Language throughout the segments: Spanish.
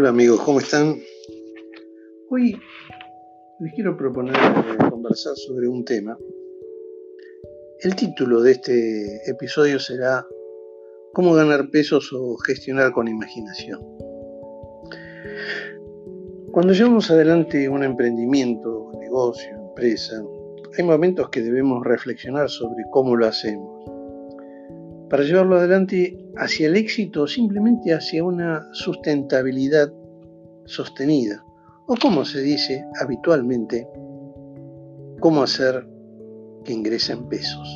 Hola amigos, ¿cómo están? Hoy les quiero proponer eh, conversar sobre un tema. El título de este episodio será ¿Cómo ganar pesos o gestionar con imaginación? Cuando llevamos adelante un emprendimiento, negocio, empresa, hay momentos que debemos reflexionar sobre cómo lo hacemos para llevarlo adelante hacia el éxito o simplemente hacia una sustentabilidad sostenida, o como se dice habitualmente, cómo hacer que ingresen pesos.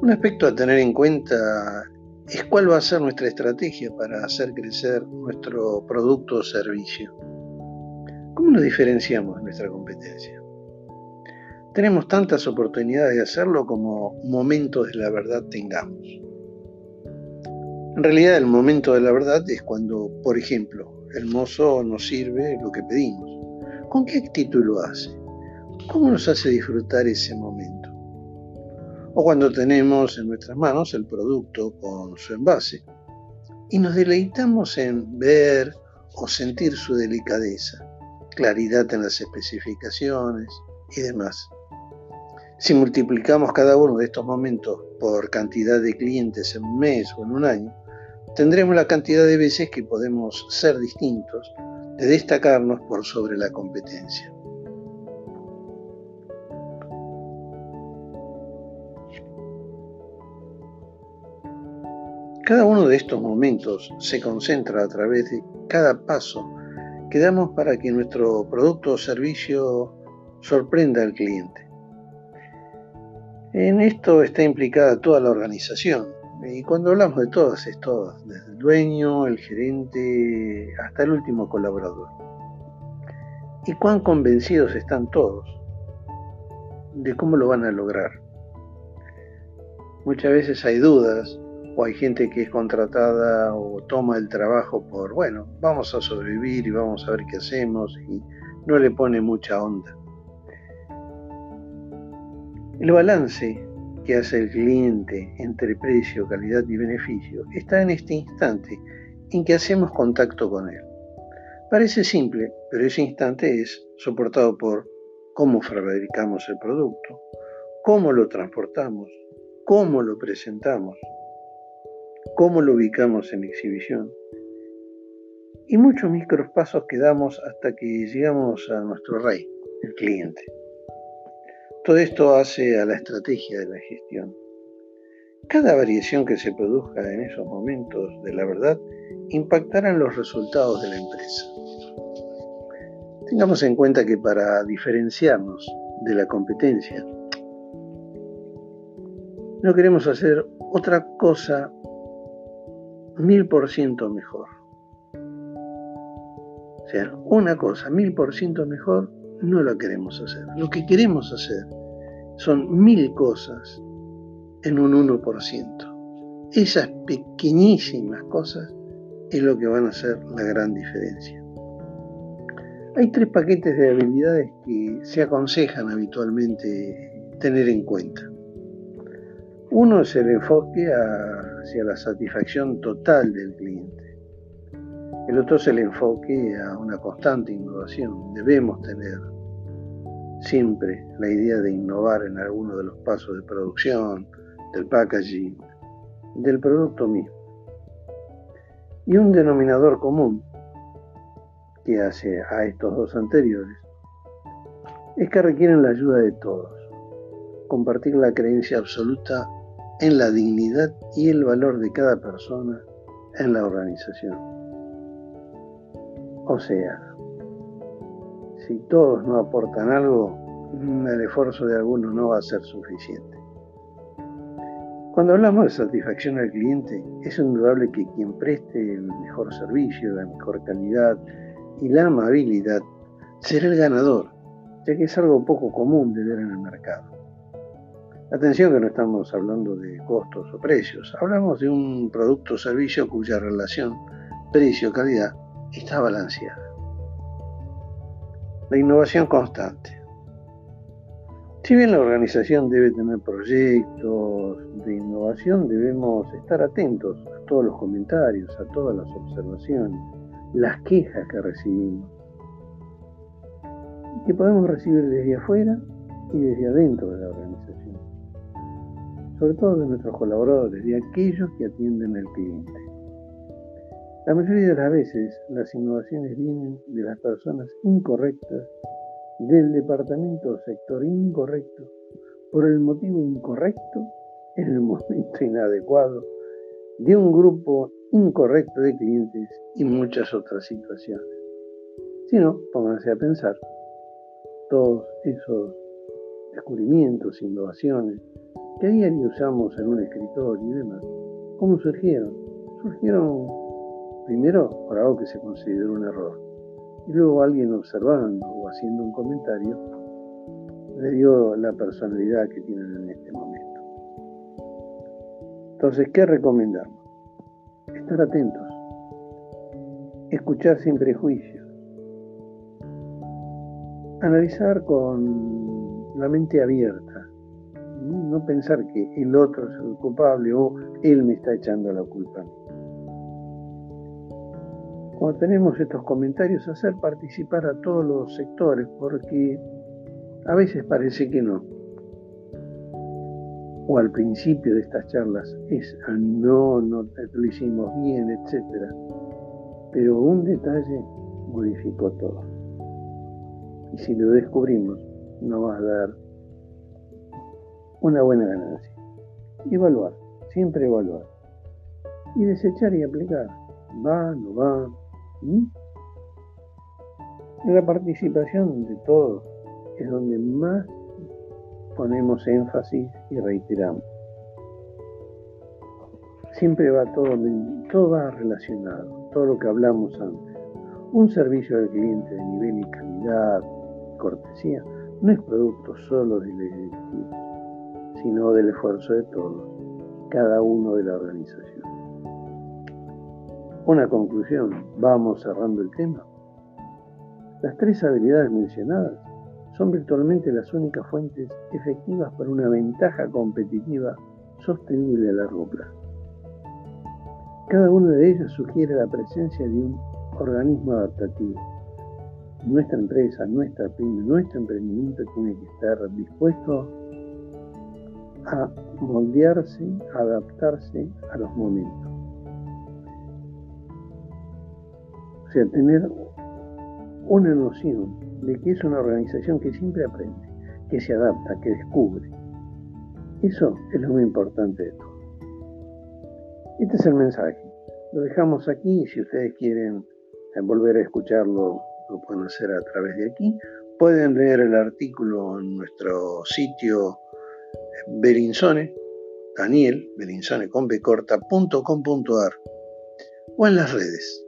Un aspecto a tener en cuenta es cuál va a ser nuestra estrategia para hacer crecer nuestro producto o servicio. ¿Cómo nos diferenciamos de nuestra competencia? Tenemos tantas oportunidades de hacerlo como momentos de la verdad tengamos. En realidad el momento de la verdad es cuando, por ejemplo, el mozo nos sirve lo que pedimos. ¿Con qué actitud lo hace? ¿Cómo nos hace disfrutar ese momento? O cuando tenemos en nuestras manos el producto con su envase y nos deleitamos en ver o sentir su delicadeza, claridad en las especificaciones y demás. Si multiplicamos cada uno de estos momentos por cantidad de clientes en un mes o en un año, tendremos la cantidad de veces que podemos ser distintos, de destacarnos por sobre la competencia. Cada uno de estos momentos se concentra a través de cada paso que damos para que nuestro producto o servicio sorprenda al cliente. En esto está implicada toda la organización. Y cuando hablamos de todas, es todas, desde el dueño, el gerente, hasta el último colaborador. Y cuán convencidos están todos de cómo lo van a lograr. Muchas veces hay dudas o hay gente que es contratada o toma el trabajo por, bueno, vamos a sobrevivir y vamos a ver qué hacemos y no le pone mucha onda. El balance que hace el cliente entre precio, calidad y beneficio está en este instante en que hacemos contacto con él. Parece simple, pero ese instante es soportado por cómo fabricamos el producto, cómo lo transportamos, cómo lo presentamos, cómo lo ubicamos en exhibición y muchos micros pasos que damos hasta que llegamos a nuestro rey, el cliente. Todo esto hace a la estrategia de la gestión. Cada variación que se produzca en esos momentos de la verdad impactará en los resultados de la empresa. Tengamos en cuenta que para diferenciarnos de la competencia, no queremos hacer otra cosa mil por ciento mejor. O sea, una cosa mil por ciento mejor no la queremos hacer. Lo que queremos hacer son mil cosas en un 1%. Esas pequeñísimas cosas es lo que van a hacer la gran diferencia. Hay tres paquetes de habilidades que se aconsejan habitualmente tener en cuenta. Uno es el enfoque hacia la satisfacción total del cliente. El otro es el enfoque a una constante innovación. Debemos tener siempre la idea de innovar en alguno de los pasos de producción, del packaging, del producto mismo. Y un denominador común que hace a estos dos anteriores es que requieren la ayuda de todos, compartir la creencia absoluta en la dignidad y el valor de cada persona en la organización. O sea, si todos no aportan algo, el esfuerzo de algunos no va a ser suficiente. Cuando hablamos de satisfacción al cliente, es indudable que quien preste el mejor servicio, la mejor calidad y la amabilidad será el ganador, ya que es algo poco común de ver en el mercado. Atención que no estamos hablando de costos o precios, hablamos de un producto o servicio cuya relación precio-calidad está balanceada. La innovación constante. Si bien la organización debe tener proyectos de innovación, debemos estar atentos a todos los comentarios, a todas las observaciones. las quejas que recibimos, que podemos recibir desde afuera y desde adentro de la organización, sobre todo de nuestros colaboradores, de aquellos que atienden al cliente. La mayoría de las veces las innovaciones vienen de las personas incorrectas, del departamento o sector incorrecto, por el motivo incorrecto, en el momento inadecuado, de un grupo incorrecto de clientes y muchas otras situaciones. Si no, pónganse a pensar todos esos descubrimientos, innovaciones que a diario usamos en un escritorio y demás, ¿cómo surgieron? Surgieron primero por algo que se consideró un error y luego alguien observando o haciendo un comentario le dio la personalidad que tienen en este momento. Entonces, ¿qué recomendamos? Estar atentos, escuchar sin prejuicios, analizar con la mente abierta, no pensar que el otro es el culpable o él me está echando la culpa. Cuando tenemos estos comentarios, hacer participar a todos los sectores, porque a veces parece que no. O al principio de estas charlas es, ah, no, no lo hicimos bien, etc. Pero un detalle modificó todo. Y si lo descubrimos, nos va a dar una buena ganancia. Evaluar, siempre evaluar. Y desechar y aplicar. Va, no va. La participación de todos es donde más ponemos énfasis y reiteramos. Siempre va todo, relacionado, todo lo que hablamos antes. Un servicio al cliente de nivel y calidad, cortesía, no es producto solo del ejecutivo, sino del esfuerzo de todos, cada uno de la organización. Una conclusión, vamos cerrando el tema. Las tres habilidades mencionadas son virtualmente las únicas fuentes efectivas para una ventaja competitiva sostenible a largo plazo. Cada una de ellas sugiere la presencia de un organismo adaptativo. Nuestra empresa, nuestra pyme, nuestro emprendimiento tiene que estar dispuesto a moldearse, a adaptarse a los momentos. O sea, tener una noción de que es una organización que siempre aprende, que se adapta, que descubre. Eso es lo más importante de todo. Este es el mensaje. Lo dejamos aquí y si ustedes quieren volver a escucharlo, lo pueden hacer a través de aquí. Pueden leer el artículo en nuestro sitio Berinzone, Daniel, berinzone con o en las redes.